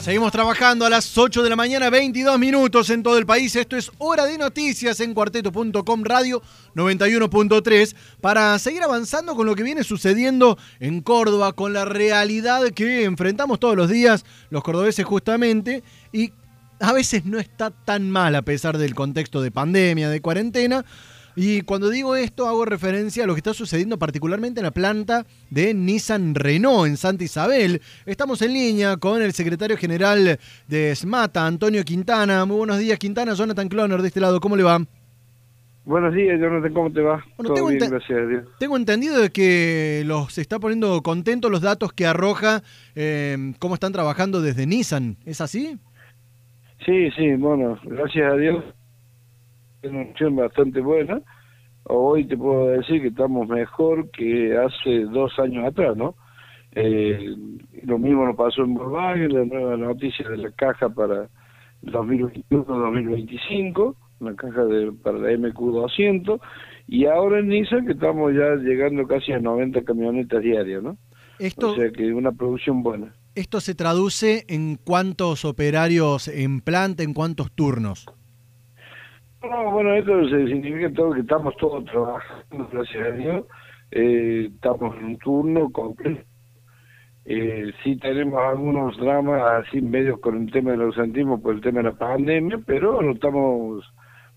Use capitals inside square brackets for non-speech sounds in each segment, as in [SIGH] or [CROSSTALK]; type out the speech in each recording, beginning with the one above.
Seguimos trabajando a las 8 de la mañana, 22 minutos en todo el país. Esto es Hora de Noticias en cuarteto.com radio 91.3 para seguir avanzando con lo que viene sucediendo en Córdoba, con la realidad que enfrentamos todos los días los cordobeses justamente y a veces no está tan mal a pesar del contexto de pandemia, de cuarentena. Y cuando digo esto hago referencia a lo que está sucediendo particularmente en la planta de Nissan Renault en Santa Isabel. Estamos en línea con el secretario general de SMATA, Antonio Quintana. Muy buenos días, Quintana. Jonathan Cloner de este lado, ¿cómo le va? Buenos días, Jonathan, ¿cómo te va? Todo tengo bien, gracias a Dios. Tengo entendido de que los está poniendo contentos los datos que arroja eh, cómo están trabajando desde Nissan. ¿Es así? Sí, sí, bueno, gracias a Dios es una opción bastante buena. Hoy te puedo decir que estamos mejor que hace dos años atrás, ¿no? Eh, lo mismo nos pasó en Volkswagen, la nueva noticia de la caja para 2021-2025, la caja de, para la MQ200, y ahora en Nissan que estamos ya llegando casi a 90 camionetas diarias, ¿no? Esto, o sea que una producción buena. ¿Esto se traduce en cuántos operarios en planta, en cuántos turnos? No, bueno, esto significa todo que estamos todos trabajando, gracias a Dios. Eh, estamos en un turno completo. Eh, sí tenemos algunos dramas así medios con el tema del ausentismo por el tema de la pandemia, pero lo estamos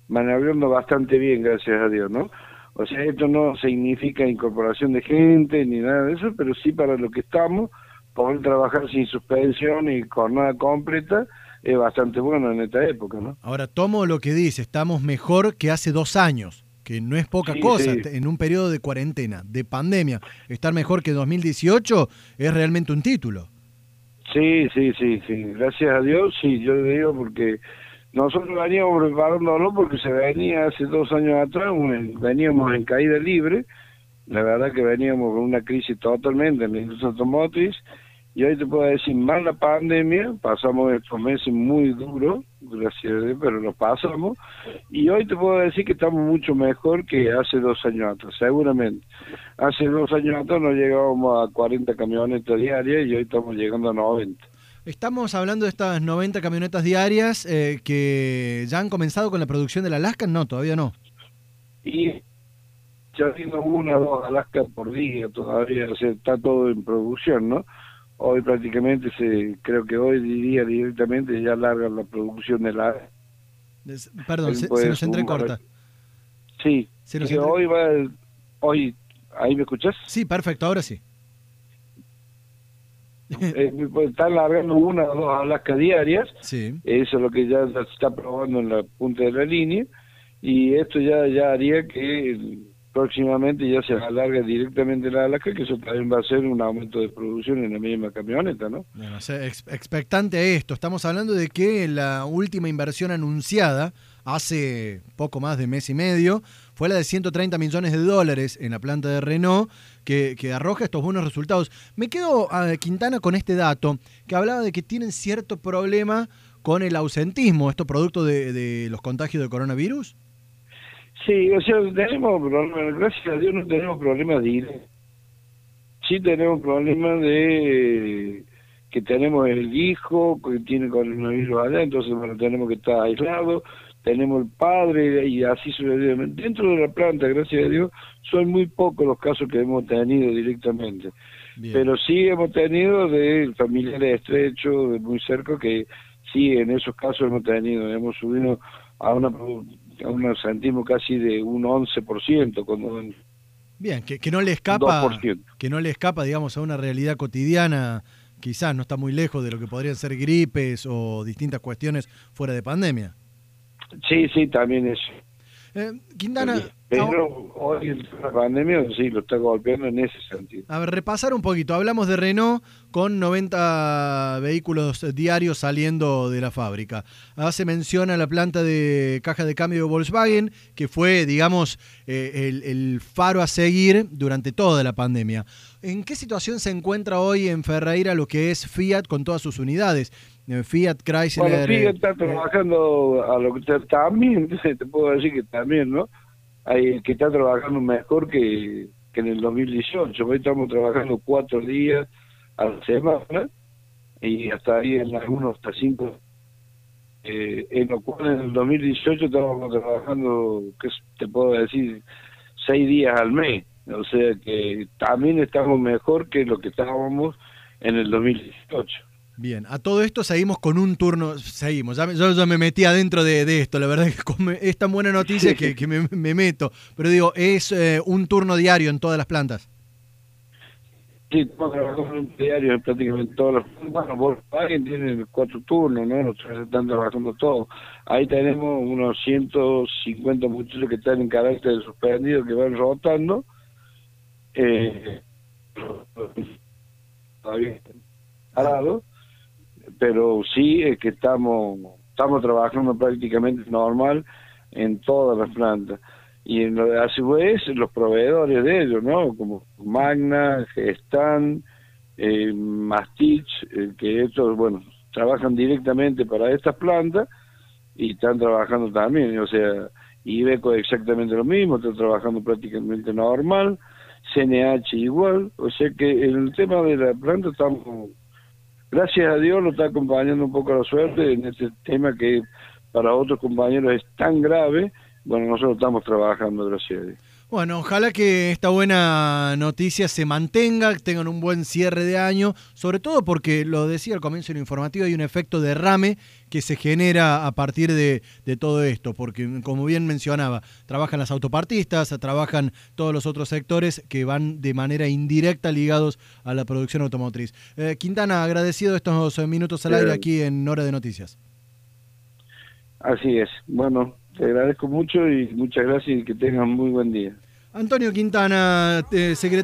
maniobrando bastante bien, gracias a Dios, ¿no? O sea, esto no significa incorporación de gente ni nada de eso, pero sí para lo que estamos, poder trabajar sin suspensión y jornada completa, es bastante bueno en esta época, ¿no? Ahora, tomo lo que dice, estamos mejor que hace dos años, que no es poca cosa en un periodo de cuarentena, de pandemia. Estar mejor que 2018 es realmente un título. Sí, sí, sí, sí. Gracias a Dios, sí, yo le digo porque nosotros veníamos preparándolo porque se venía hace dos años atrás, veníamos en caída libre, la verdad que veníamos con una crisis totalmente en la industria automotriz y hoy te puedo decir, más la pandemia, pasamos estos meses muy duros, gracias a Dios, pero lo pasamos. Y hoy te puedo decir que estamos mucho mejor que hace dos años atrás, seguramente. Hace dos años atrás no llegábamos a 40 camionetas diarias y hoy estamos llegando a 90. Estamos hablando de estas 90 camionetas diarias eh, que ya han comenzado con la producción de la Alaska. No, todavía no. Y ya haciendo una o dos Alaska por día todavía, o sea, está todo en producción, ¿no? Hoy prácticamente se creo que hoy diría directamente ya largan la producción de la perdón se, nos entrecorta sí se nos hoy va hoy ahí me escuchas sí perfecto ahora sí. [LAUGHS] Eh, pues, están largando una o dos Alaska diarias. Sí. eso es lo que ya se está probando en la punta de la línea. Y esto ya ya haría que próximamente ya se alarga directamente la Alaska, que eso también va a ser un aumento de producción en la misma camioneta, ¿no? Bueno, expectante a esto. Estamos hablando de que la última inversión anunciada hace poco más de mes y medio fue la de 130 millones de dólares en la planta de Renault, que, arroja estos buenos resultados. Me quedo, a Quintana, con este dato, que hablaba de que tienen cierto problema con el ausentismo, esto producto de, de los contagios de coronavirus. Sí, o sea, tenemos problemas, gracias a Dios no tenemos problemas de Sí tenemos problemas de que tenemos el hijo que tiene coronavirus allá, entonces bueno, tenemos que estar aislados, tenemos el padre y así sucesivamente. Dentro de la planta, gracias a Dios, son muy pocos los casos que hemos tenido directamente. Pero sí hemos tenido de familiares estrechos, de muy cerca, que sí, en esos casos hemos tenido, hemos subido a una nos sentimos casi de un 11%. Cuando Bien, que, que no le escapa, que no le escapa, digamos, a una realidad cotidiana, quizás no está muy lejos de lo que podrían ser gripes o distintas cuestiones fuera de pandemia. Sí, sí, también eso. Eh, Quintana. Pero hoy la pandemia sí lo está golpeando en ese sentido. A ver, repasar un poquito. Hablamos de Renault con 90 vehículos diarios saliendo de la fábrica. Hace mención a la planta de caja de cambio de Volkswagen, que fue, digamos, eh, el, el, faro a seguir durante toda la pandemia. ¿En qué situación se encuentra hoy en Ferreira lo que es Fiat con todas sus unidades? Eh, Fiat, Chrysler. Bueno, Fiat está trabajando a lo que también, [LAUGHS] te puedo decir que también, ¿no? Hay que está trabajando mejor que, que en el 2018. Hoy estamos trabajando cuatro días a la semana. y hasta ahí en algunos hasta cinco eh, en lo cual en el 2018 estábamos trabajando, que te puedo decir, seis días al mes. O sea que también estamos mejor que lo que estábamos en el 2018. Bien, a todo esto seguimos con un turno, seguimos, ya, yo ya me metí adentro de, esto, la verdad es que [LAUGHS] es tan buena noticia que, me, meto, pero digo, es eh, un turno diario en todas las plantas. Sí, trabajando en diario en prácticamente todos los... Bueno, alguien tiene cuatro turnos, ¿no? Nosotros están trabajando todos. Ahí tenemos unos 150 muchachos que están en carácter suspendido, que van rotando. Eh, [LAUGHS] todavía parado, pero sí es que estamos estamos trabajando prácticamente normal en todas las plantas y en, a su vez los proveedores de ellos, ¿no? Como Magna, Gestan, eh, Mastich, eh, que estos, bueno, trabajan directamente para estas plantas y están trabajando también, o sea, Ibeco exactamente lo mismo, está trabajando prácticamente normal, CNH igual, o sea que en el tema de la planta estamos, gracias a Dios, lo está acompañando un poco la suerte en este tema que para otros compañeros es tan grave bueno, nosotros estamos trabajando, gracias a Dios. Bueno, ojalá que esta buena noticia se mantenga, tengan un buen cierre de año, sobre todo porque, lo decía al comienzo del informativo, hay un efecto derrame que se genera a partir de, todo esto, porque como bien mencionaba, trabajan las autopartistas, trabajan todos los otros sectores que van de manera indirecta ligados a la producción automotriz. Eh, Quintana, agradecido estos minutos al aire aquí en Hora de Noticias. Así es. Bueno, te agradezco mucho y muchas gracias y que tengan muy buen día. Antonio Quintana, eh, secretario.